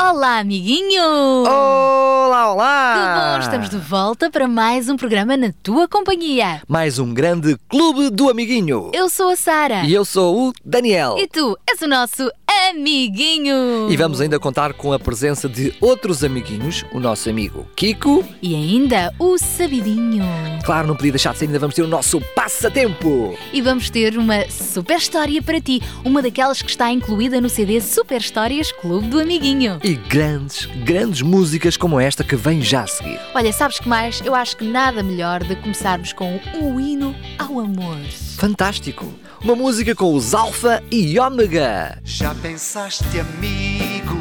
Olá, amiguinho! Olá, Que olá! bom, estamos de volta para mais um programa na tua companhia. Mais um grande Clube do Amiguinho. Eu sou a Sara. E eu sou o Daniel. E tu és o nosso amiguinho. E vamos ainda contar com a presença de outros amiguinhos, o nosso amigo Kiko. E ainda o Sabidinho. Claro, não podia deixar de ser, ainda vamos ter o nosso passatempo. E vamos ter uma super história para ti, uma daquelas que está incluída no CD Super Histórias Clube do Amiguinho. E grandes, grandes músicas como esta que vem já a seguir. Olha, sabes que mais? Eu acho que nada melhor de começarmos com um hino ao amor. Fantástico! Uma música com os Alfa e Ômega. Já pensaste, amigo,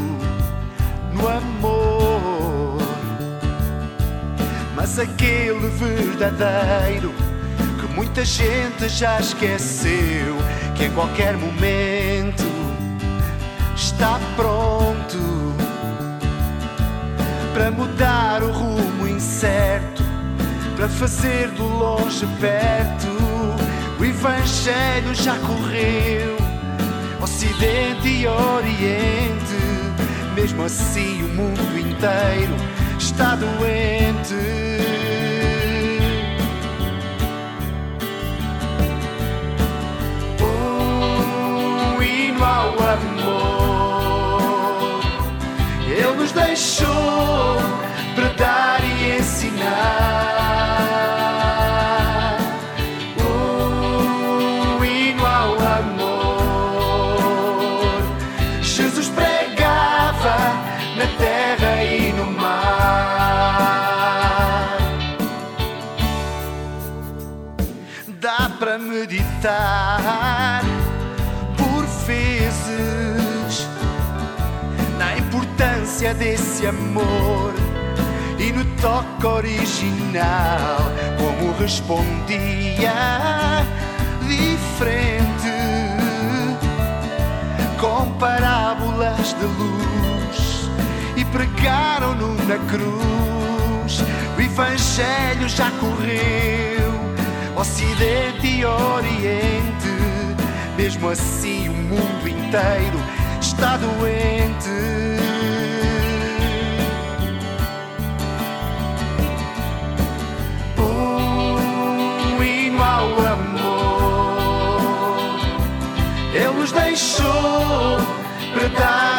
no amor? Mas aquele verdadeiro que muita gente já esqueceu, que em qualquer momento está pronto para mudar o rumo incerto, para fazer do longe perto. O Evangelho já correu, Ocidente e Oriente. Mesmo assim, o mundo inteiro está doente. Um hino ao amor. Ele nos desse amor e no toque original, como respondia diferente com parábolas de luz e pregaram-no na cruz. O Evangelho já correu, Ocidente e Oriente. Mesmo assim, o mundo inteiro está doente. Para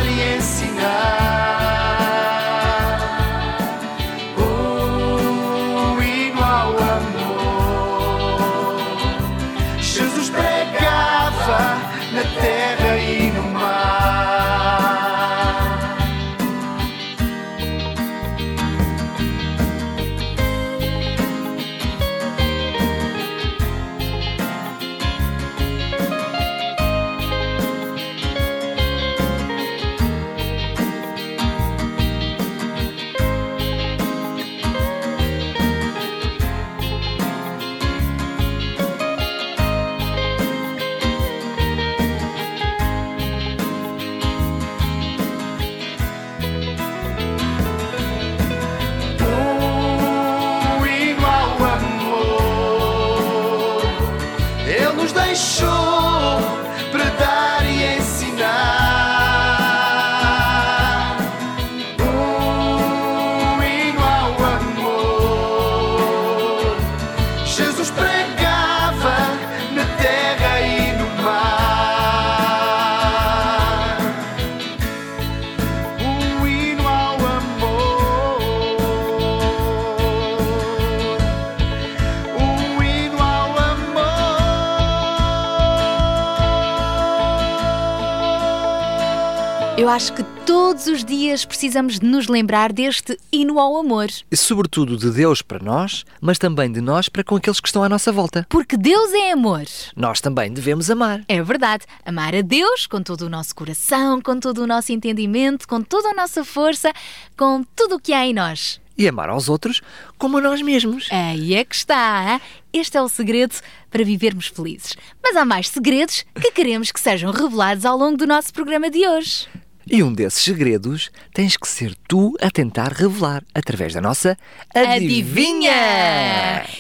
Eu acho que todos os dias precisamos de nos lembrar deste hino ao amor. E sobretudo de Deus para nós, mas também de nós para com aqueles que estão à nossa volta. Porque Deus é amor. Nós também devemos amar. É verdade. Amar a Deus com todo o nosso coração, com todo o nosso entendimento, com toda a nossa força, com tudo o que há em nós. E amar aos outros como a nós mesmos. Aí é que está. hein? Este é o segredo para vivermos felizes. Mas há mais segredos que queremos que sejam revelados ao longo do nosso programa de hoje. E um desses segredos tens que ser tu a tentar revelar através da nossa Adivinha!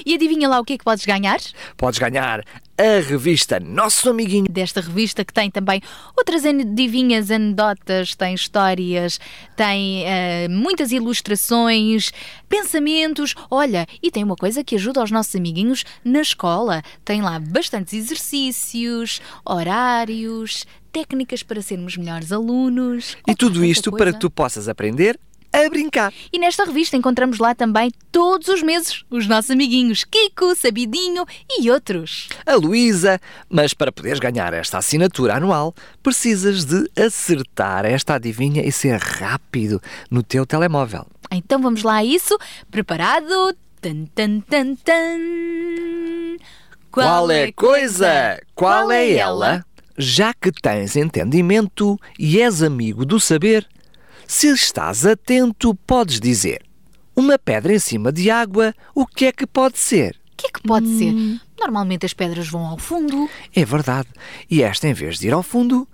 E adivinha lá o que é que podes ganhar? Podes ganhar a revista Nosso Amiguinho. Desta revista que tem também outras adivinhas, anedotas, tem histórias, tem eh, muitas ilustrações, pensamentos. Olha, e tem uma coisa que ajuda os nossos amiguinhos na escola. Tem lá bastantes exercícios, horários, técnicas para sermos melhores alunos. E tudo isto para coisa. que tu possas aprender a brincar. E nesta revista encontramos lá também todos os meses os nossos amiguinhos Kiko, Sabidinho e outros. A Luísa, mas para poderes ganhar esta assinatura anual, precisas de acertar esta adivinha e ser rápido no teu telemóvel. Então vamos lá a isso. Preparado? Tan, tan, tan, tan. Qual é a coisa? Qual é ela? Já que tens entendimento e és amigo do saber, se estás atento, podes dizer: Uma pedra em cima de água, o que é que pode ser? O que é que pode ser? Normalmente as pedras vão ao fundo. É verdade. E esta, em vez de ir ao fundo,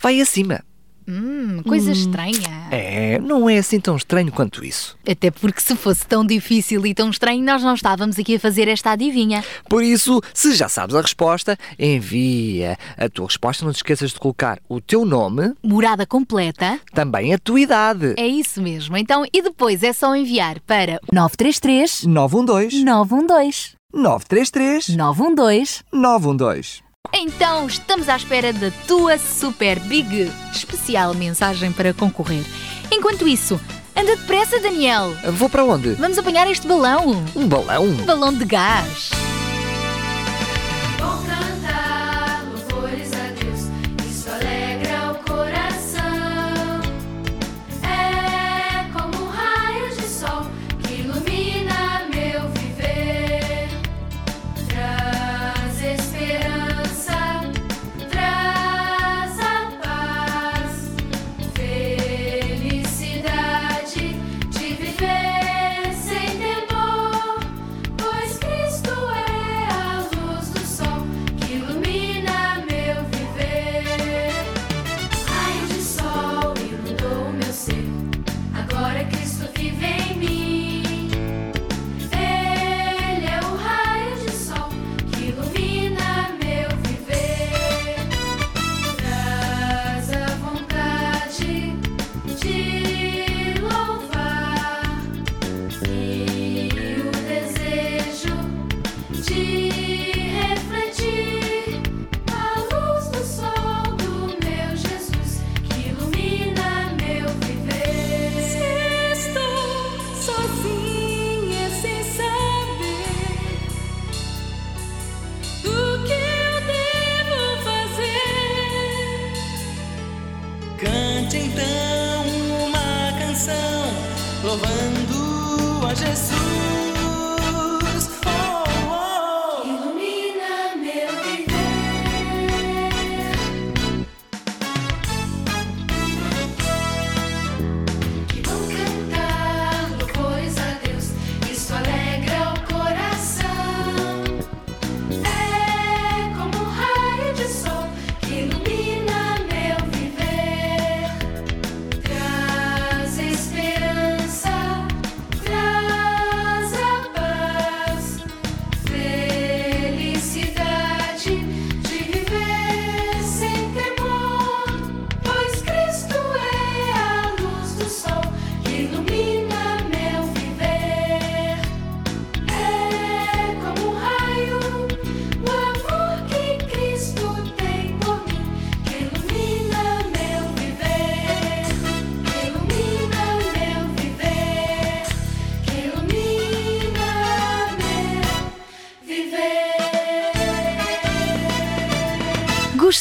vai acima. Hum, coisa estranha. É, não é assim tão estranho quanto isso. Até porque se fosse tão difícil e tão estranho, nós não estávamos aqui a fazer esta adivinha. Por isso, se já sabes a resposta, envia a tua resposta. Não te esqueças de colocar o teu nome, Morada completa. também a tua idade. É isso mesmo. Então, e depois é só enviar para 933 912 912 933 912 912. Então, estamos à espera da tua super big especial mensagem para concorrer. Enquanto isso, anda depressa, Daniel. Vou para onde? Vamos apanhar este balão. Um balão? Um balão de gás.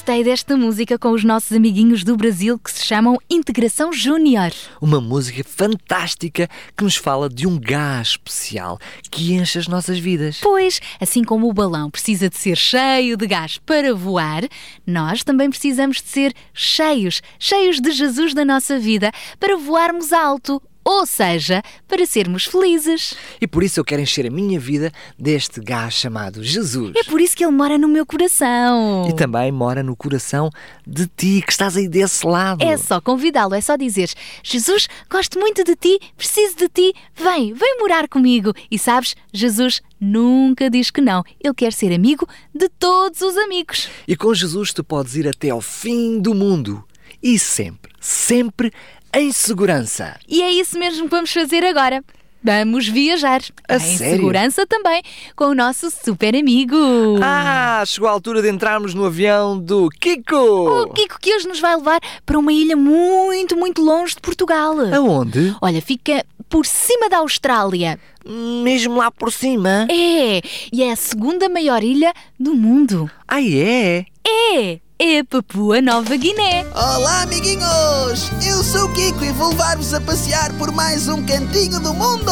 Gostei desta música com os nossos amiguinhos do Brasil que se chamam Integração Júnior. Uma música fantástica que nos fala de um gás especial que enche as nossas vidas. Pois, assim como o balão precisa de ser cheio de gás para voar, nós também precisamos de ser cheios, cheios de Jesus na nossa vida para voarmos alto. Ou seja, para sermos felizes. E por isso eu quero encher a minha vida deste gás chamado Jesus. É por isso que ele mora no meu coração. E também mora no coração de ti, que estás aí desse lado. É só convidá-lo, é só dizer: Jesus, gosto muito de ti, preciso de ti, vem, vem morar comigo. E sabes, Jesus nunca diz que não. Ele quer ser amigo de todos os amigos. E com Jesus tu podes ir até ao fim do mundo. E sempre, sempre em segurança. E é isso mesmo que vamos fazer agora. Vamos viajar. A em sério? segurança também, com o nosso super amigo. Ah, chegou a altura de entrarmos no avião do Kiko! O Kiko que hoje nos vai levar para uma ilha muito, muito longe de Portugal. Aonde? Olha, fica por cima da Austrália. Mesmo lá por cima? É, e é a segunda maior ilha do mundo. Ah, é? É, é Papua Nova Guiné. Olá, amiguinhos! Eu sou o Kiko e vou levar-vos a passear por mais um cantinho do mundo!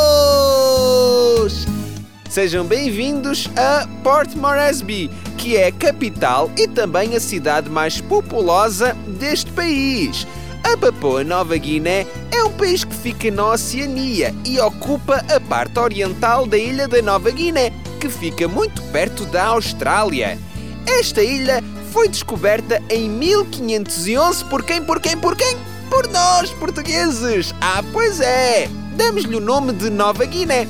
Sejam bem-vindos a Port Moresby, que é a capital e também a cidade mais populosa deste país. A Papua Nova Guiné é um país que fica na Oceania e ocupa a parte oriental da ilha da Nova Guiné, que fica muito perto da Austrália. Esta ilha foi descoberta em 1511 por quem, por quem, por quem? Por nós, portugueses! Ah, pois é! Damos-lhe o nome de Nova Guiné.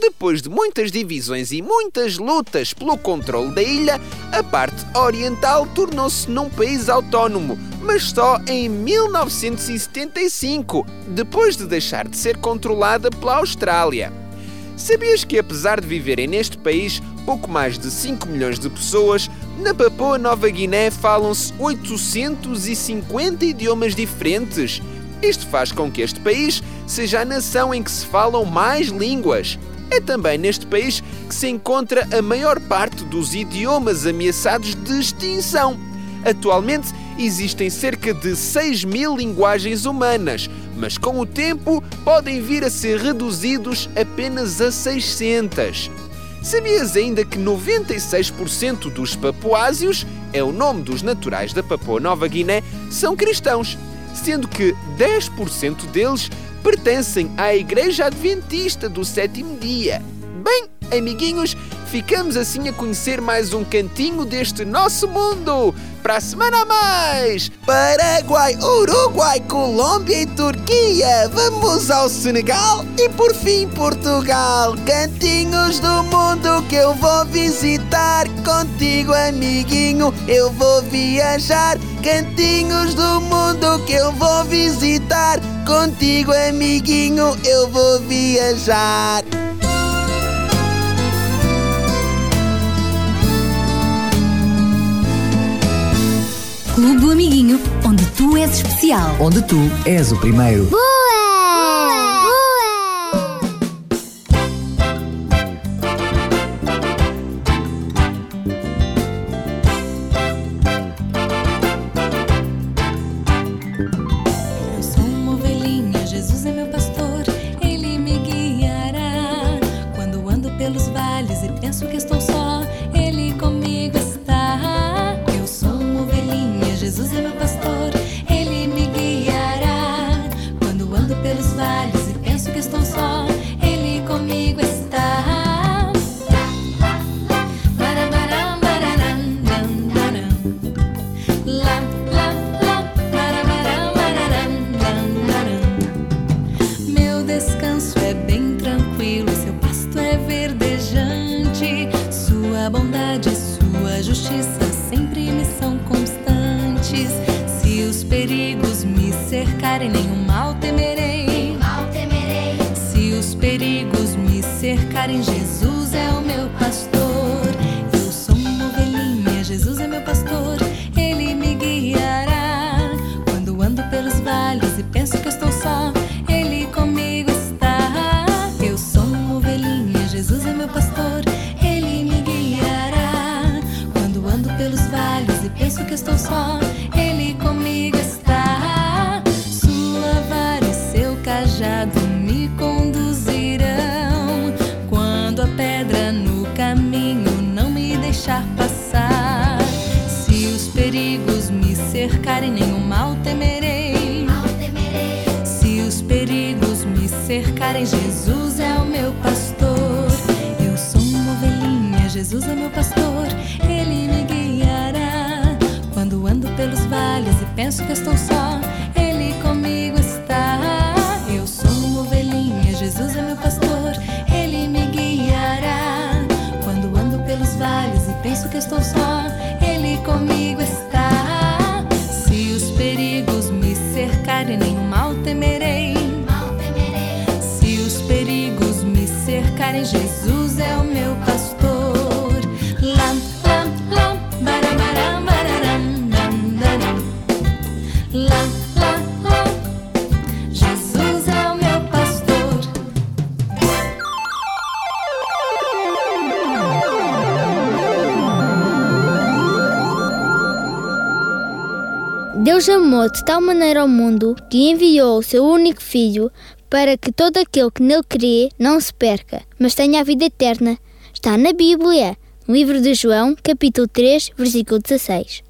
Depois de muitas divisões e muitas lutas pelo controle da ilha, a parte oriental tornou-se num país autónomo, mas só em 1975, depois de deixar de ser controlada pela Austrália. Sabias que, apesar de viverem neste país pouco mais de 5 milhões de pessoas, na Papua Nova Guiné falam-se 850 idiomas diferentes? Isto faz com que este país seja a nação em que se falam mais línguas. É também neste país que se encontra a maior parte dos idiomas ameaçados de extinção. Atualmente existem cerca de 6 mil linguagens humanas, mas com o tempo podem vir a ser reduzidos apenas a 600. Sabias ainda que 96% dos papuásios, é o nome dos naturais da Papua Nova Guiné, são cristãos, sendo que 10% deles pertencem à Igreja Adventista do Sétimo Dia. Bem, amiguinhos, ficamos assim a conhecer mais um cantinho deste nosso mundo. Para a semana a mais! Paraguai, Uruguai, Colômbia e Turquia. Vamos ao Senegal e por fim Portugal. Cantinhos do mundo que eu vou visitar. Contigo, amiguinho, eu vou viajar. Cantinhos do mundo que eu vou visitar. Contigo, amiguinho, eu vou viajar. Clube do Amiguinho, onde tu és especial. Onde tu és o primeiro. Boa! Sua bondade e sua justiça sempre me são constantes. Se os perigos me cercarem, nenhum cercarem, Jesus é o meu pastor. Eu sou uma ovelhinha, Jesus é meu pastor. Ele me guiará. Quando ando pelos vales e penso que estou só, Ele comigo está. Eu sou uma ovelhinha, Jesus é meu pastor. Ele me guiará. Quando ando pelos vales e penso que estou só, Ele comigo está. Se os perigos me cercarem, nenhum Deus amou de tal maneira ao mundo que enviou o seu único Filho para que todo aquele que nele crê não se perca, mas tenha a vida eterna. Está na Bíblia, no livro de João, capítulo 3, versículo 16.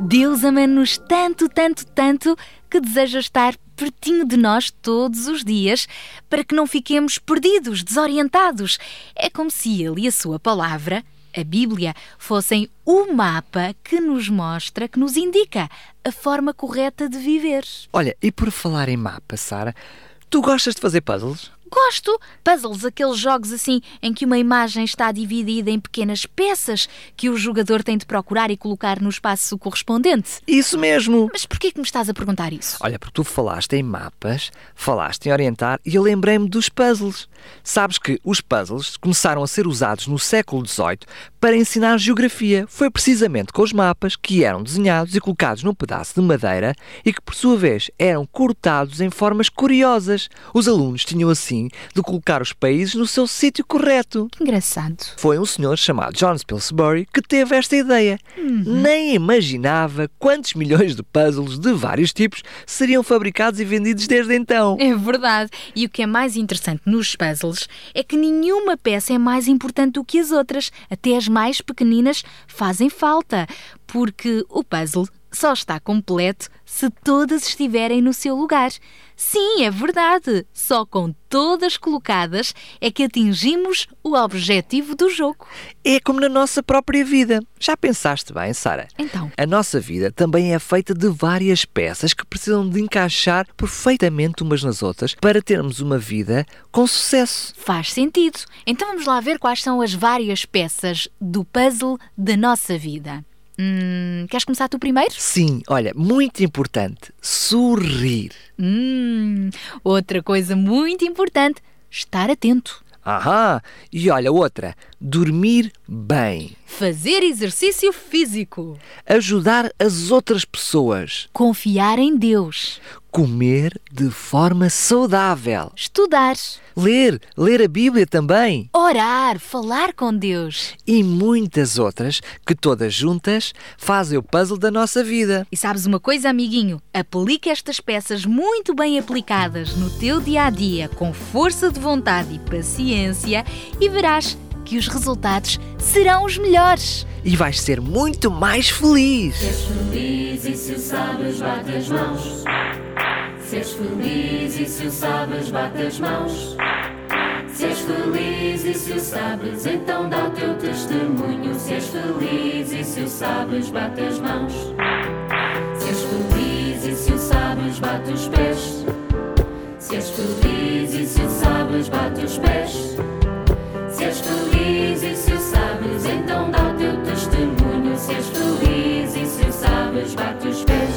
Deus ama-nos tanto, tanto, tanto que deseja estar pertinho de nós todos os dias para que não fiquemos perdidos, desorientados. É como se Ele e a Sua palavra, a Bíblia, fossem o mapa que nos mostra, que nos indica a forma correta de viver. Olha, e por falar em mapa, Sara, tu gostas de fazer puzzles? Gosto! Puzzles, aqueles jogos assim em que uma imagem está dividida em pequenas peças que o jogador tem de procurar e colocar no espaço correspondente. Isso mesmo! Mas porquê que me estás a perguntar isso? Olha, porque tu falaste em mapas, falaste em orientar e eu lembrei-me dos puzzles. Sabes que os puzzles começaram a ser usados no século XVIII para ensinar geografia. Foi precisamente com os mapas que eram desenhados e colocados num pedaço de madeira e que, por sua vez, eram cortados em formas curiosas. Os alunos tinham assim de colocar os países no seu sítio correto. Que engraçado. Foi um senhor chamado John Pillsbury que teve esta ideia. Nem imaginava quantos milhões de puzzles de vários tipos seriam fabricados e vendidos desde então. É verdade. E o que é mais interessante nos puzzles é que nenhuma peça é mais importante do que as outras. Até as mais pequeninas fazem falta. Porque o puzzle só está completo se todas estiverem no seu lugar. Sim, é verdade. Só com todas colocadas é que atingimos o objetivo do jogo. É como na nossa própria vida. Já pensaste bem, Sara? Então. A nossa vida também é feita de várias peças que precisam de encaixar perfeitamente umas nas outras para termos uma vida com sucesso. Faz sentido. Então vamos lá ver quais são as várias peças do puzzle da nossa vida. Hum, queres começar tu primeiro? Sim, olha, muito importante, sorrir. Hum, outra coisa muito importante, estar atento. Ahá, e olha outra, dormir bem, Fazer exercício físico. ajudar as outras pessoas, Confiar em Deus. comer de forma saudável, Estudar. ler, ler a Bíblia também Orar. Falar com Deus. e muitas outras que todas juntas fazem o puzzle da nossa vida. E sabes uma coisa, amiguinho? Aplica estas peças muito bem aplicadas no teu dia a dia, com força de vontade e paciência, e verás que os resultados serão os melhores. E vais ser muito mais feliz. feliz e se o sabes, bate as mãos. Seres feliz e se o sabes, bate as mãos. Se és feliz e se o sabes, então dá o teu testemunho. Se és feliz e se o sabes, bate as mãos. Se és feliz e se o sabes, bate os pés. Se és feliz e se o sabes, bate os pés. Se és feliz então dá o teu testemunho. Se és feliz e se o sabes, bate os pés.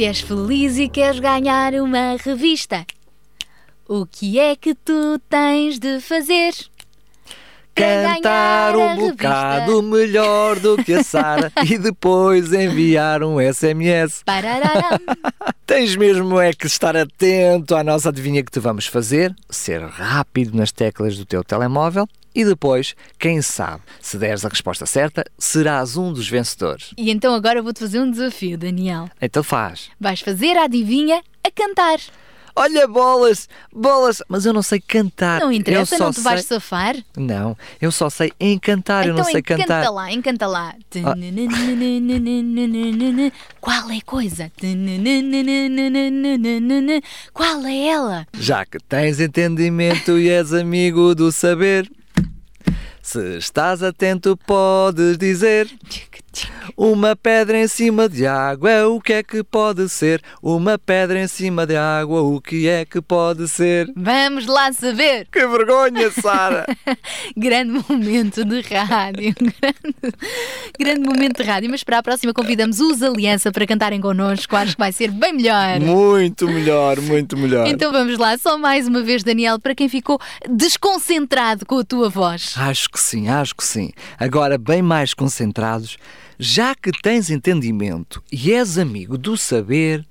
Se és feliz e queres ganhar uma revista, o que é que tu tens de fazer? Cantar um bocado melhor do que a Sara e depois enviar um SMS. Tens mesmo é que estar atento à nossa adivinha que te vamos fazer, ser rápido nas teclas do teu telemóvel e depois, quem sabe, se deres a resposta certa, serás um dos vencedores. E então agora vou-te fazer um desafio, Daniel. Então faz. Vais fazer a adivinha a cantar. Olha, bolas, bolas, mas eu não sei cantar. Não eu interessa, só não te vais sei... safar. Não, eu só sei encantar, eu então não sei encanta cantar. Ah. lá, encanta lá. Qual é coisa? Qual é ela? Já que tens entendimento e és amigo do saber, se estás atento, podes dizer. Uma pedra em cima de água, o que é que pode ser? Uma pedra em cima de água, o que é que pode ser? Vamos lá saber. Que vergonha, Sara! grande momento de rádio. Grande, grande momento de rádio. Mas para a próxima convidamos os Aliança para cantarem connosco. Acho que vai ser bem melhor. muito melhor, muito melhor. Então vamos lá, só mais uma vez, Daniel, para quem ficou desconcentrado com a tua voz. Acho que sim, acho que sim. Agora, bem mais concentrados, já que tens entendimento e és amigo do saber,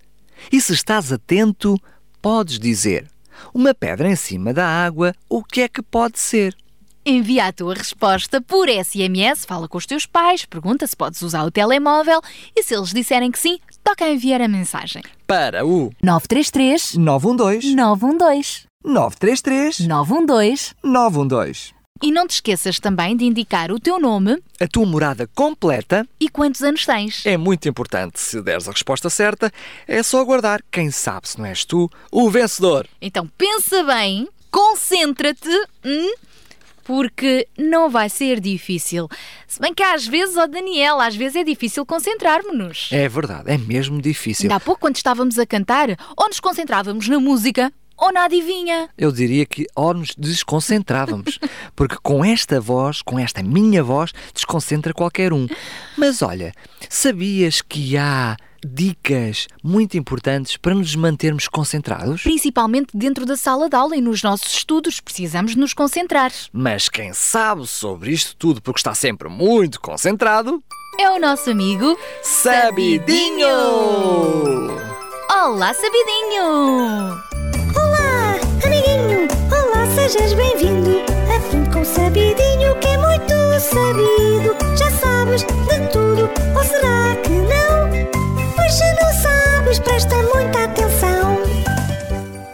e se estás atento, podes dizer: uma pedra em cima da água, o que é que pode ser? Envia a tua resposta por SMS, fala com os teus pais, pergunta se podes usar o telemóvel e se eles disserem que sim, toca a enviar a mensagem. Para o 933 912 912 933 912 912. E não te esqueças também de indicar o teu nome A tua morada completa e quantos anos tens. é muito importante. Se deres a resposta certa, é só aguardar. Quem sabe se não és tu o vencedor. Então pensa bem, concentra-te, hum, porque não vai ser difícil. Se bem que às vezes, ó Daniel, às vezes é difícil concentrarmos-nos. É verdade, é mesmo difícil. Ainda há pouco, quando estávamos a cantar, ou nos concentrávamos na música, ou na adivinha. Eu diria que ou nos desconcentrávamos, porque com esta voz, com esta minha voz, desconcentra qualquer um. Mas olha, sabias que há dicas muito importantes para nos mantermos concentrados? Principalmente dentro da sala de aula e nos nossos estudos, precisamos nos concentrar. Mas quem sabe sobre isto tudo porque está sempre muito concentrado É o nosso amigo Sabidinho! Olá, Sabidinho! Sejas bem-vindo! Aprende com o Sabidinho que é muito sabido. Já sabes de tudo, ou será que não? Pois se não sabes, presta muita atenção.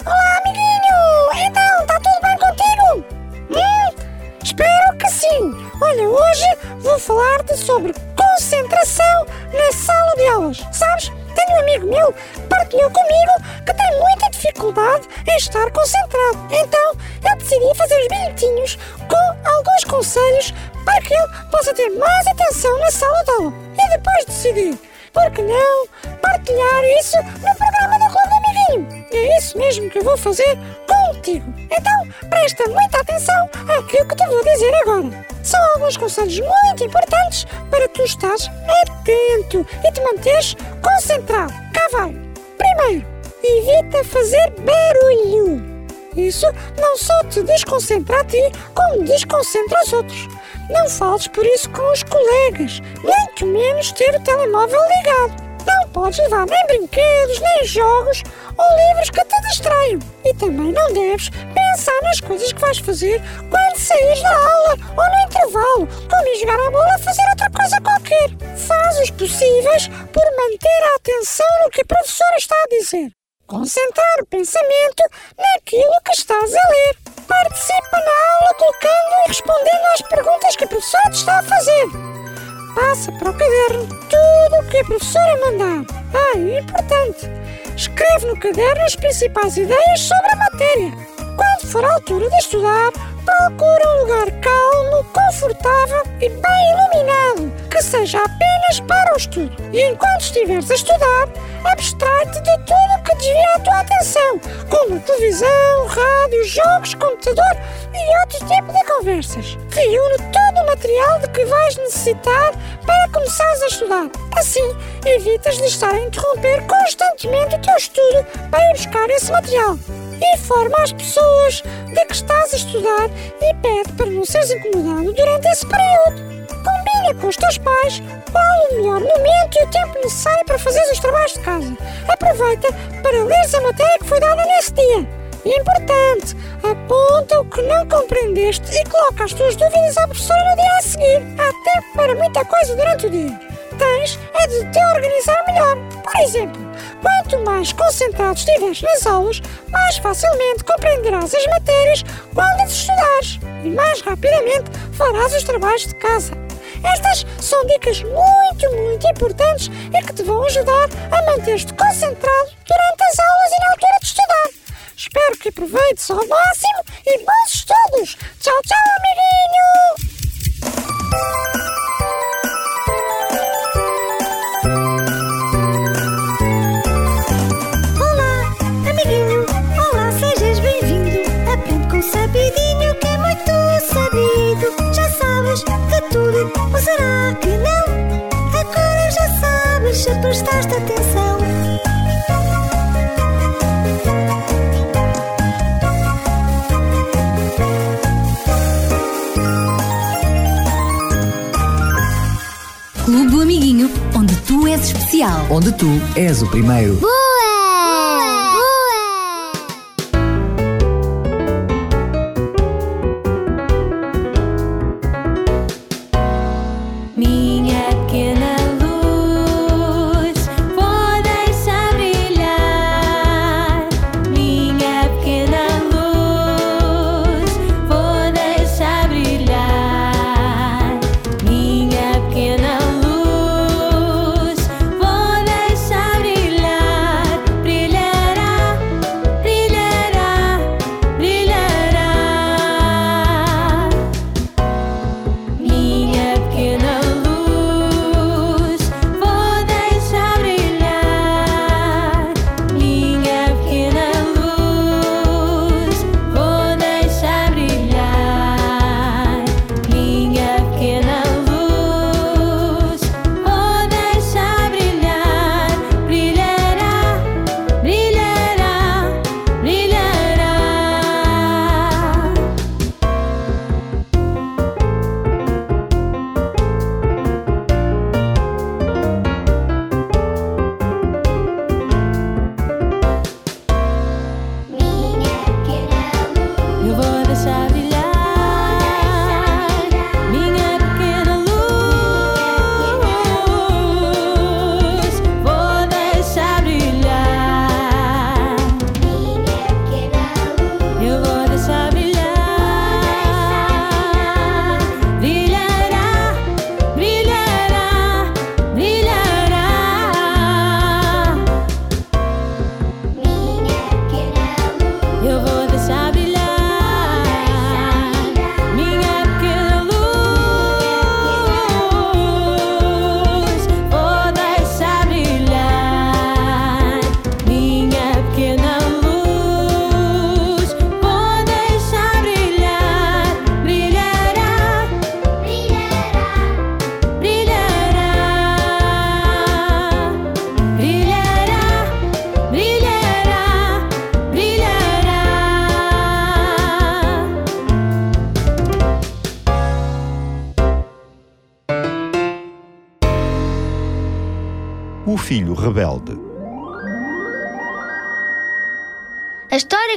Olá, amiguinho! Então, está tudo bem contigo? Hum, espero que sim! Olha, hoje vou falar-te sobre concentração na sala de aulas. Sabes? Tenho um amigo meu partilhou comigo que tem muita dificuldade em estar concentrado. Então, eu decidi fazer os bilhetinhos com alguns conselhos para que ele possa ter mais atenção na sala de aula. E depois decidi, por que não, partilhar isso no programa do Clube Amiguinho. E é isso mesmo que eu vou fazer contigo. Então, presta muita atenção àquilo que te vou dizer agora. São alguns conselhos muito importantes para tu estares atento e te manteres concentrado. Cá vai. Primeiro, evita fazer barulho. Isso não só te desconcentra a ti, como desconcentra os outros. Não fales por isso com os colegas, muito menos ter o telemóvel ligado. Não podes levar nem brinquedos, nem jogos ou livros que te distraiam. E também não deves pensar nas coisas que vais fazer quando saís da aula ou no intervalo, como ir jogar a bola ou fazer outra coisa qualquer. Faz os possíveis por manter a atenção no que a professora está a dizer. Concentrar o pensamento naquilo que estás a ler. Participa na aula colocando e respondendo às perguntas que a professora te está a fazer. Passa para o caderno tudo o que a professora mandar. Ah, e importante, escreve no caderno as principais ideias sobre a matéria. Quando for a altura de estudar, procura um lugar calmo, confortável e bem iluminado, que seja apenas para o estudo. E enquanto estiveres a estudar, abstrai-te de tudo que desvia a tua atenção, como televisão, rádio, jogos, computador e outro tipo de conversas. Reúne todo o material de que vais necessitar para começares a estudar. Assim, evitas de estar a interromper constantemente o teu estudo para ir buscar esse material. Informa as pessoas de que estás a estudar e pede para não seres incomodado durante esse período. Combina com os teus pais qual o melhor momento e o tempo necessário para fazer os trabalhos de casa. Aproveita para leres a matéria que foi dada nesse dia. Importante, aponta o que não compreendeste e coloca as tuas dúvidas à professora no dia a seguir. Há tempo para muita coisa durante o dia. Tens é de te organizar melhor. Por exemplo, quanto mais concentrado estiveres nas aulas, mais facilmente compreenderás as matérias quando as estudares e mais rapidamente farás os trabalhos de casa. Estas são dicas muito, muito importantes e que te vão ajudar a manter-te concentrado durante as aulas e na altura de estudar. Espero que aproveites ao máximo e bons estudos! Tchau, tchau, amiguinho! Se prestaste atenção. Clube do Amiguinho, onde tu és especial. Onde tu és o primeiro. Boa!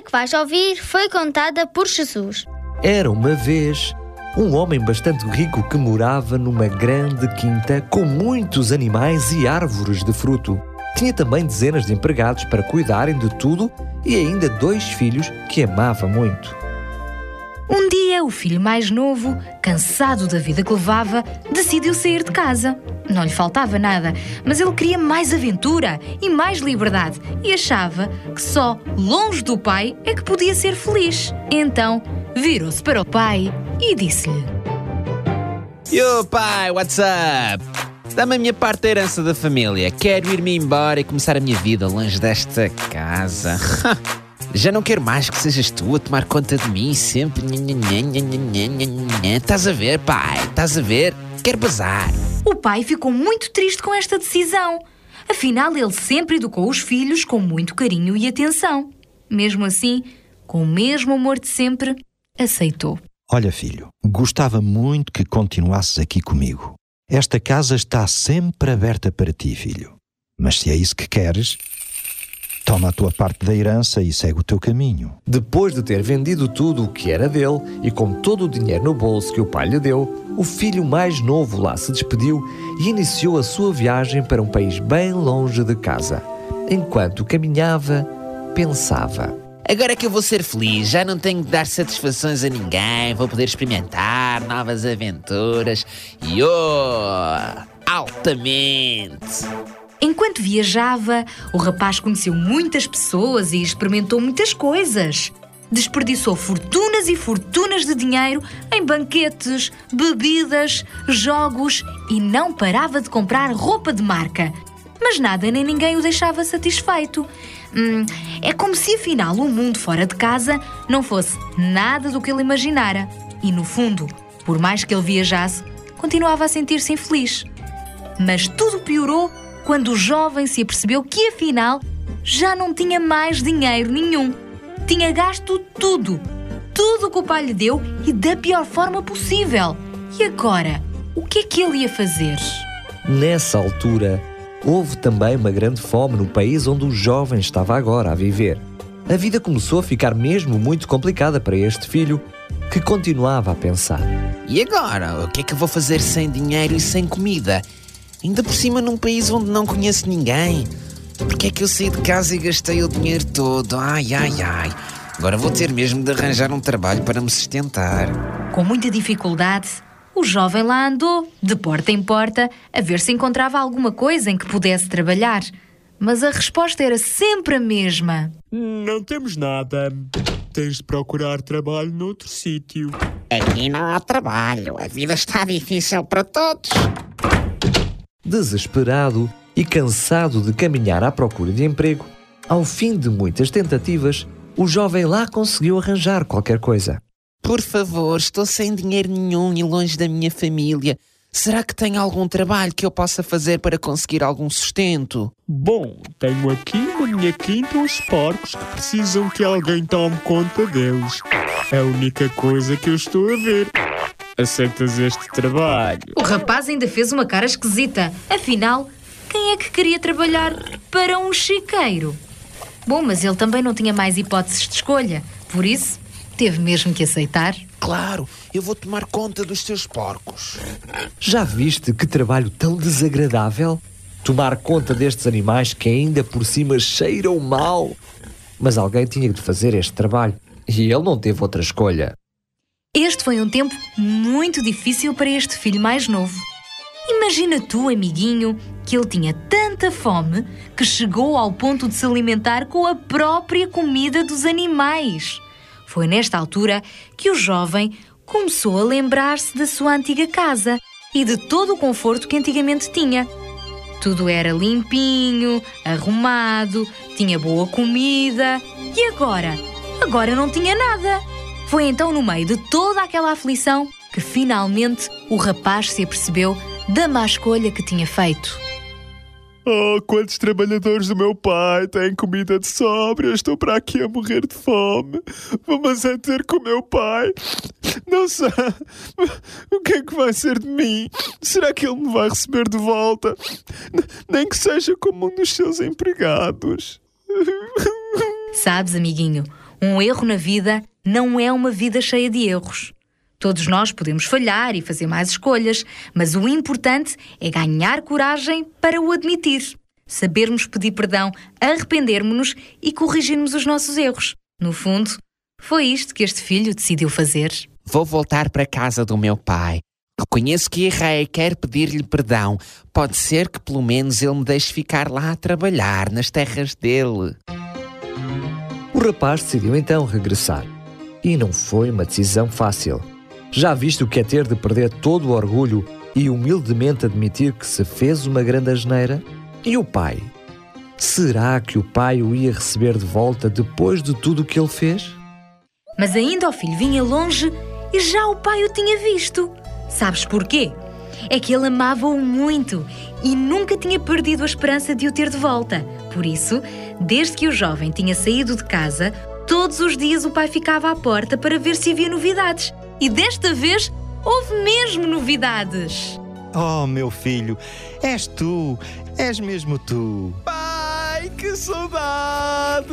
Que vais ouvir foi contada por Jesus. Era uma vez um homem bastante rico que morava numa grande quinta com muitos animais e árvores de fruto. Tinha também dezenas de empregados para cuidarem de tudo e ainda dois filhos que amava muito. Um dia, o filho mais novo, cansado da vida que levava, decidiu sair de casa. Não lhe faltava nada, mas ele queria mais aventura e mais liberdade e achava que só longe do pai é que podia ser feliz. Então, virou-se para o pai e disse-lhe: Yo pai, what's up? Dá-me a minha parte da herança da família. Quero ir-me embora e começar a minha vida longe desta casa. Já não quero mais que sejas tu a tomar conta de mim sempre. Estás a ver, pai? Estás a ver? Quero bazar. O pai ficou muito triste com esta decisão. Afinal, ele sempre educou os filhos com muito carinho e atenção. Mesmo assim, com o mesmo amor de sempre, aceitou. Olha, filho, gostava muito que continuasses aqui comigo. Esta casa está sempre aberta para ti, filho. Mas se é isso que queres, toma a tua parte da herança e segue o teu caminho. Depois de ter vendido tudo o que era dele e com todo o dinheiro no bolso que o pai lhe deu, o filho mais novo lá se despediu e iniciou a sua viagem para um país bem longe de casa. Enquanto caminhava, pensava. Agora que eu vou ser feliz, já não tenho de dar satisfações a ninguém, vou poder experimentar novas aventuras e oh, altamente. Enquanto viajava, o rapaz conheceu muitas pessoas e experimentou muitas coisas. Desperdiçou fortunas e fortunas de dinheiro em banquetes, bebidas, jogos e não parava de comprar roupa de marca. Mas nada nem ninguém o deixava satisfeito. Hum, é como se afinal o mundo fora de casa não fosse nada do que ele imaginara. E no fundo, por mais que ele viajasse, continuava a sentir-se infeliz. Mas tudo piorou quando o jovem se apercebeu que afinal já não tinha mais dinheiro nenhum. Tinha gasto tudo, tudo o que o pai lhe deu e da pior forma possível. E agora, o que é que ele ia fazer? Nessa altura, houve também uma grande fome no país onde o jovem estava agora a viver. A vida começou a ficar mesmo muito complicada para este filho, que continuava a pensar. E agora? O que é que eu vou fazer sem dinheiro e sem comida? Ainda por cima num país onde não conheço ninguém. Porquê é que eu saí de casa e gastei o dinheiro todo? Ai, ai, ai. Agora vou ter mesmo de arranjar um trabalho para me sustentar. Com muita dificuldade, o jovem lá andou, de porta em porta, a ver se encontrava alguma coisa em que pudesse trabalhar. Mas a resposta era sempre a mesma. Não temos nada. Tens de procurar trabalho noutro sítio. Aqui não há trabalho. A vida está difícil para todos. Desesperado e cansado de caminhar à procura de emprego, ao fim de muitas tentativas, o jovem lá conseguiu arranjar qualquer coisa. Por favor, estou sem dinheiro nenhum e longe da minha família. Será que tem algum trabalho que eu possa fazer para conseguir algum sustento? Bom, tenho aqui na minha quinta os porcos que precisam que alguém tome conta deles. É a única coisa que eu estou a ver. Aceitas este trabalho? O rapaz ainda fez uma cara esquisita. Afinal, quem é que queria trabalhar para um chiqueiro? Bom, mas ele também não tinha mais hipóteses de escolha. Por isso, teve mesmo que aceitar. Claro, eu vou tomar conta dos teus porcos. Já viste que trabalho tão desagradável? Tomar conta destes animais que ainda por cima cheiram mal. Mas alguém tinha de fazer este trabalho e ele não teve outra escolha. Este foi um tempo muito difícil para este filho mais novo. Imagina tu, amiguinho, que ele tinha tanta fome que chegou ao ponto de se alimentar com a própria comida dos animais. Foi nesta altura que o jovem começou a lembrar-se da sua antiga casa e de todo o conforto que antigamente tinha. Tudo era limpinho, arrumado, tinha boa comida. E agora? Agora não tinha nada. Foi então no meio de toda aquela aflição que finalmente o rapaz se apercebeu da má escolha que tinha feito. Oh, quantos trabalhadores do meu pai têm comida de sobra? Eu estou para aqui a morrer de fome. Vamos é ter com o meu pai. Não sei. O que é que vai ser de mim? Será que ele me vai receber de volta? Nem que seja como um dos seus empregados. Sabes, amiguinho, um erro na vida não é uma vida cheia de erros. Todos nós podemos falhar e fazer mais escolhas, mas o importante é ganhar coragem para o admitir. Sabermos pedir perdão, arrependermos-nos e corrigirmos os nossos erros. No fundo, foi isto que este filho decidiu fazer. Vou voltar para a casa do meu pai. Reconheço que errei, quero pedir-lhe perdão. Pode ser que pelo menos ele me deixe ficar lá a trabalhar nas terras dele. O rapaz decidiu então regressar. E não foi uma decisão fácil. Já viste o que é ter de perder todo o orgulho e humildemente admitir que se fez uma grande asneira? E o pai? Será que o pai o ia receber de volta depois de tudo o que ele fez? Mas ainda o filho vinha longe e já o pai o tinha visto. Sabes porquê? É que ele amava-o muito e nunca tinha perdido a esperança de o ter de volta. Por isso, desde que o jovem tinha saído de casa, todos os dias o pai ficava à porta para ver se havia novidades. E desta vez houve mesmo novidades. Oh, meu filho, és tu, és mesmo tu. Pai, que saudades!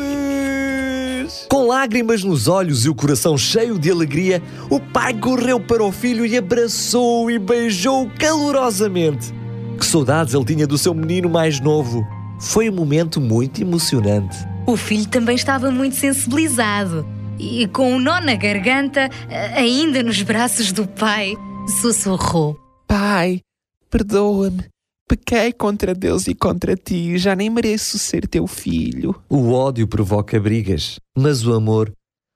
Com lágrimas nos olhos e o coração cheio de alegria, o pai correu para o filho e abraçou e beijou calorosamente. Que saudades ele tinha do seu menino mais novo. Foi um momento muito emocionante. O filho também estava muito sensibilizado e, com um nó na garganta, ainda nos braços do pai, sussurrou. Pai, perdoa-me. Pequei contra Deus e contra ti. Já nem mereço ser teu filho. O ódio provoca brigas, mas o amor,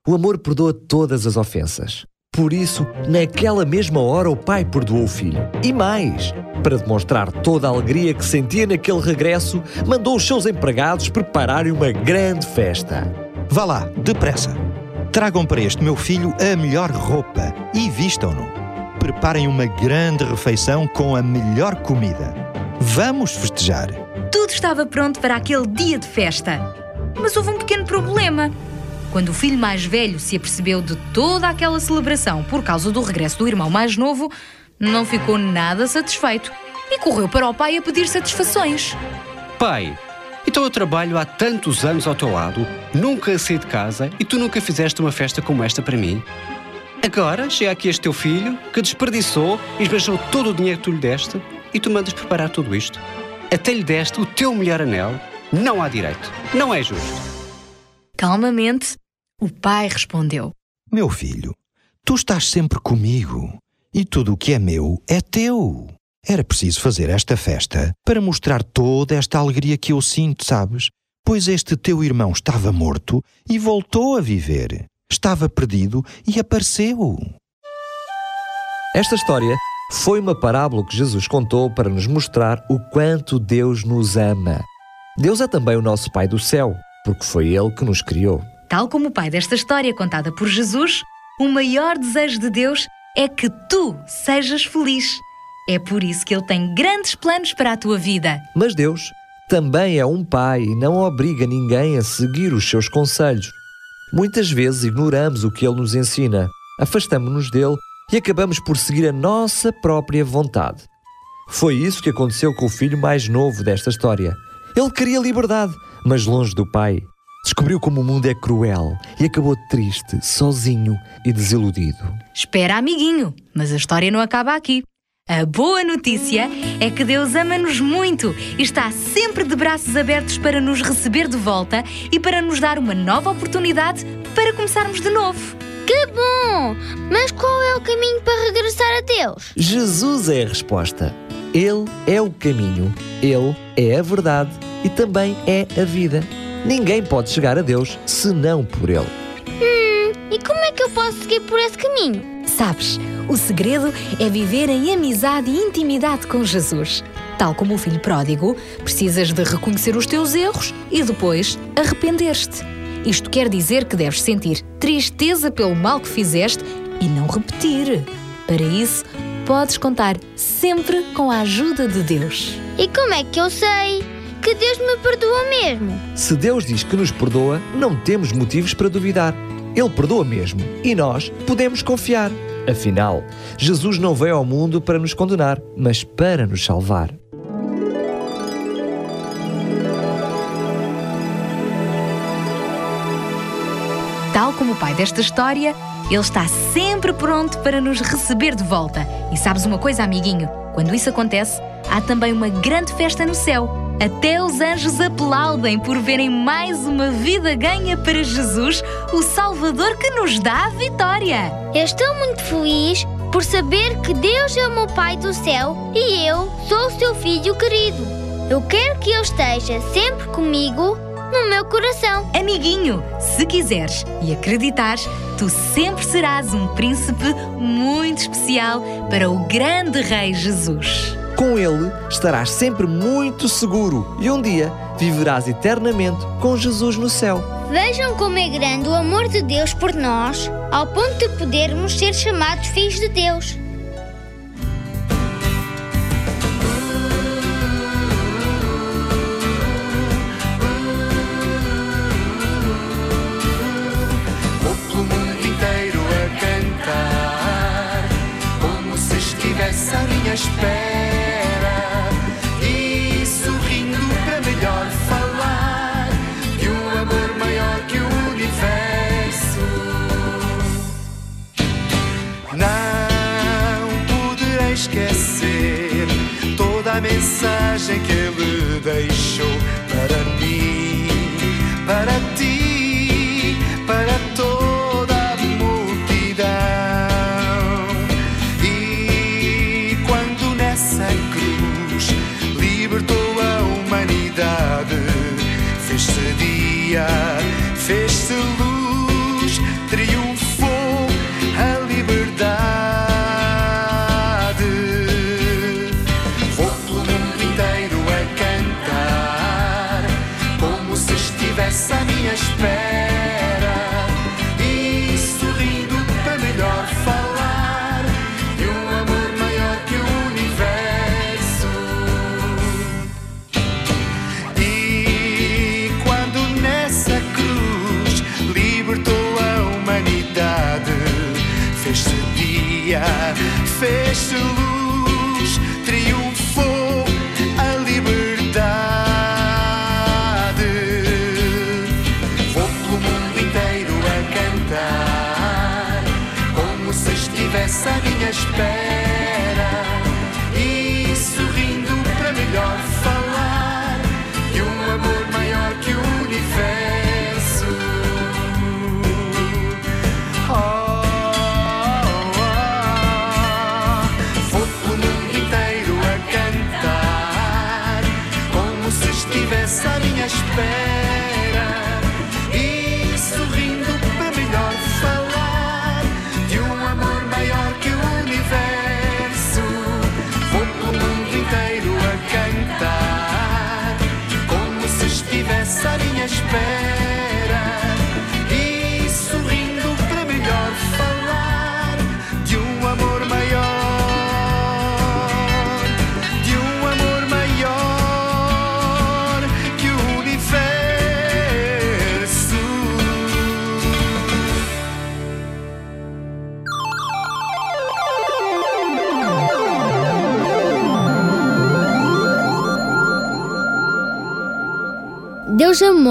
o amor perdoa todas as ofensas. Por isso, naquela mesma hora, o pai perdoou o filho. E mais, para demonstrar toda a alegria que sentia naquele regresso, mandou os seus empregados prepararem uma grande festa. Vá lá, depressa. Tragam para este meu filho a melhor roupa e vistam-no. Preparem uma grande refeição com a melhor comida. Vamos festejar. Tudo estava pronto para aquele dia de festa. Mas houve um pequeno problema. Quando o filho mais velho se apercebeu de toda aquela celebração por causa do regresso do irmão mais novo, não ficou nada satisfeito e correu para o pai a pedir satisfações. Pai, então eu trabalho há tantos anos ao teu lado, nunca saí de casa e tu nunca fizeste uma festa como esta para mim. Agora chega aqui este teu filho que desperdiçou e esbanjou todo o dinheiro que tu lhe deste e tu mandas preparar tudo isto. Até lhe deste o teu melhor anel. Não há direito. Não é justo. Calmamente, o pai respondeu: Meu filho, tu estás sempre comigo e tudo o que é meu é teu. Era preciso fazer esta festa para mostrar toda esta alegria que eu sinto, sabes? Pois este teu irmão estava morto e voltou a viver. Estava perdido e apareceu. Esta história foi uma parábola que Jesus contou para nos mostrar o quanto Deus nos ama. Deus é também o nosso Pai do céu, porque foi Ele que nos criou. Tal como o pai desta história contada por Jesus, o maior desejo de Deus é que tu sejas feliz. É por isso que ele tem grandes planos para a tua vida. Mas Deus também é um pai e não obriga ninguém a seguir os seus conselhos. Muitas vezes ignoramos o que ele nos ensina, afastamos-nos dele e acabamos por seguir a nossa própria vontade. Foi isso que aconteceu com o filho mais novo desta história. Ele queria liberdade, mas longe do pai. Descobriu como o mundo é cruel e acabou triste, sozinho e desiludido. Espera, amiguinho, mas a história não acaba aqui. A boa notícia é que Deus ama-nos muito e está sempre de braços abertos para nos receber de volta e para nos dar uma nova oportunidade para começarmos de novo. Que bom! Mas qual é o caminho para regressar a Deus? Jesus é a resposta. Ele é o caminho, Ele é a verdade e também é a vida. Ninguém pode chegar a Deus senão por Ele. Hum, e como é que eu posso seguir por esse caminho? Sabes, o segredo é viver em amizade e intimidade com Jesus. Tal como o filho pródigo, precisas de reconhecer os teus erros e depois arrepender-te. Isto quer dizer que deves sentir tristeza pelo mal que fizeste e não repetir. Para isso, podes contar sempre com a ajuda de Deus. E como é que eu sei que Deus me perdoa mesmo? Se Deus diz que nos perdoa, não temos motivos para duvidar. Ele perdoa mesmo e nós podemos confiar. Afinal, Jesus não veio ao mundo para nos condenar, mas para nos salvar. Tal como o pai desta história, ele está sempre pronto para nos receber de volta. E sabes uma coisa, amiguinho? Quando isso acontece, há também uma grande festa no céu. Até os anjos aplaudem por verem mais uma vida ganha para Jesus, o Salvador que nos dá a vitória. Eu estou muito feliz por saber que Deus é o meu Pai do céu e eu sou o seu filho querido. Eu quero que Ele esteja sempre comigo no meu coração. Amiguinho, se quiseres e acreditares, tu sempre serás um príncipe muito especial para o grande Rei Jesus. Com Ele estarás sempre muito seguro e um dia viverás eternamente com Jesus no céu. Vejam como é grande o amor de Deus por nós, ao ponto de podermos ser chamados filhos de Deus. Estivesse à minha espera. E sorrindo para melhor falar de um amor maior que o universo. Não poderei esquecer toda a mensagem que ele deixou para mim,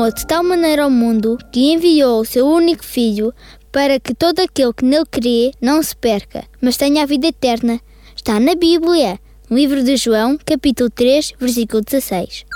amou de tal maneira ao mundo que enviou o seu único filho para que todo aquele que nele crê não se perca, mas tenha a vida eterna. Está na Bíblia, livro de João, capítulo 3, versículo 16.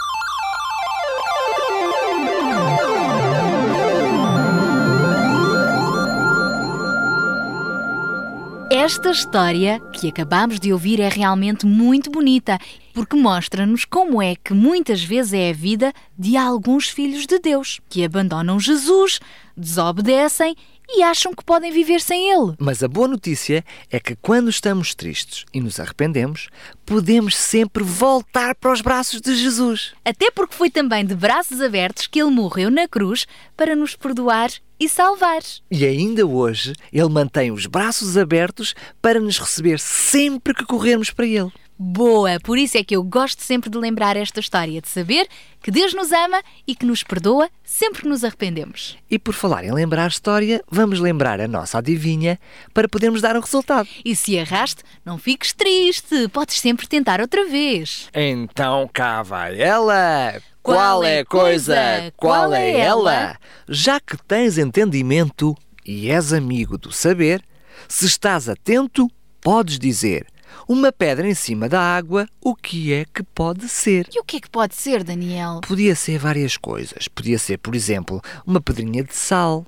Esta história que acabamos de ouvir é realmente muito bonita, porque mostra-nos como é que muitas vezes é a vida de alguns filhos de Deus que abandonam Jesus, desobedecem e acham que podem viver sem Ele. Mas a boa notícia é que quando estamos tristes e nos arrependemos, podemos sempre voltar para os braços de Jesus. Até porque foi também de braços abertos que Ele morreu na cruz para nos perdoar e salvar. E ainda hoje, Ele mantém os braços abertos para nos receber sempre que corrermos para Ele. Boa! Por isso é que eu gosto sempre de lembrar esta história, de saber que Deus nos ama e que nos perdoa sempre que nos arrependemos. E por falar em lembrar história, vamos lembrar a nossa adivinha para podermos dar o resultado. E se erraste, não fiques triste, podes sempre tentar outra vez. Então cá vai ela! Qual é a coisa? Qual é ela? Já que tens entendimento e és amigo do saber, se estás atento, podes dizer: uma pedra em cima da água, o que é que pode ser? E o que é que pode ser, Daniel? Podia ser várias coisas. Podia ser, por exemplo, uma pedrinha de sal.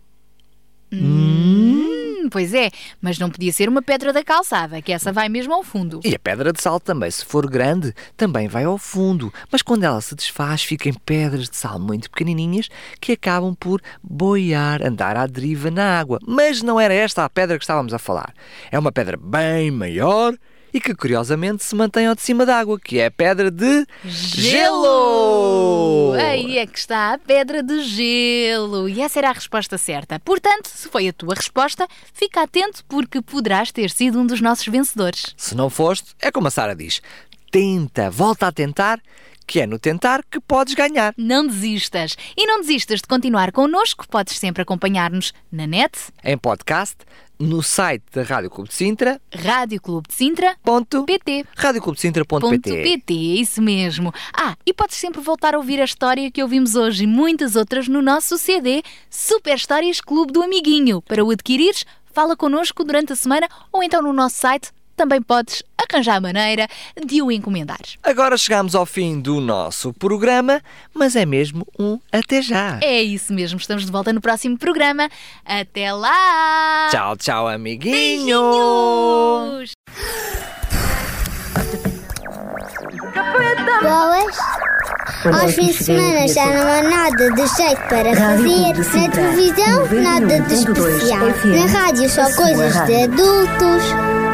Hum, pois é, mas não podia ser uma pedra da calçada, que essa vai mesmo ao fundo. E a pedra de sal também, se for grande, também vai ao fundo. Mas quando ela se desfaz, ficam pedras de sal muito pequenininhas que acabam por boiar, andar à deriva na água. Mas não era esta a pedra que estávamos a falar. É uma pedra bem maior e que curiosamente se mantém ao de cima da água, que é a pedra de gelo. Aí é que está a pedra de gelo. E essa era a resposta certa. Portanto, se foi a tua resposta, fica atento porque poderás ter sido um dos nossos vencedores. Se não foste, é como a Sara diz: tenta, volta a tentar, que é no tentar que podes ganhar. Não desistas. E não desistas de continuar connosco, podes sempre acompanhar-nos na net, Em podcast, no site da Rádio Clube de Sintra, radioclubedesintra.pt. .pt, é isso mesmo. Ah, e podes sempre voltar a ouvir a história que ouvimos hoje e muitas outras no nosso CD Super Histórias Clube do Amiguinho. Para o adquirires, fala connosco durante a semana ou então no nosso site também podes arranjar a maneira de o encomendar. Agora chegamos ao fim do nosso programa, mas é mesmo um até já. É isso mesmo, estamos de volta no próximo programa. Até lá! Tchau, tchau, amiguinho! Beijinhos! Boas. Aos fins de semana já não há nada de jeito para fazer. Na televisão, nada de especial. Na rádio, só coisas de adultos.